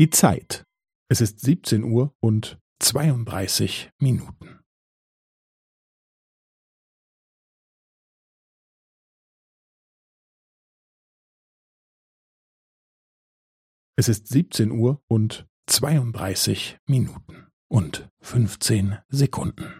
Die Zeit. Es ist 17 Uhr und 32 Minuten. Es ist 17 Uhr und 32 Minuten und 15 Sekunden.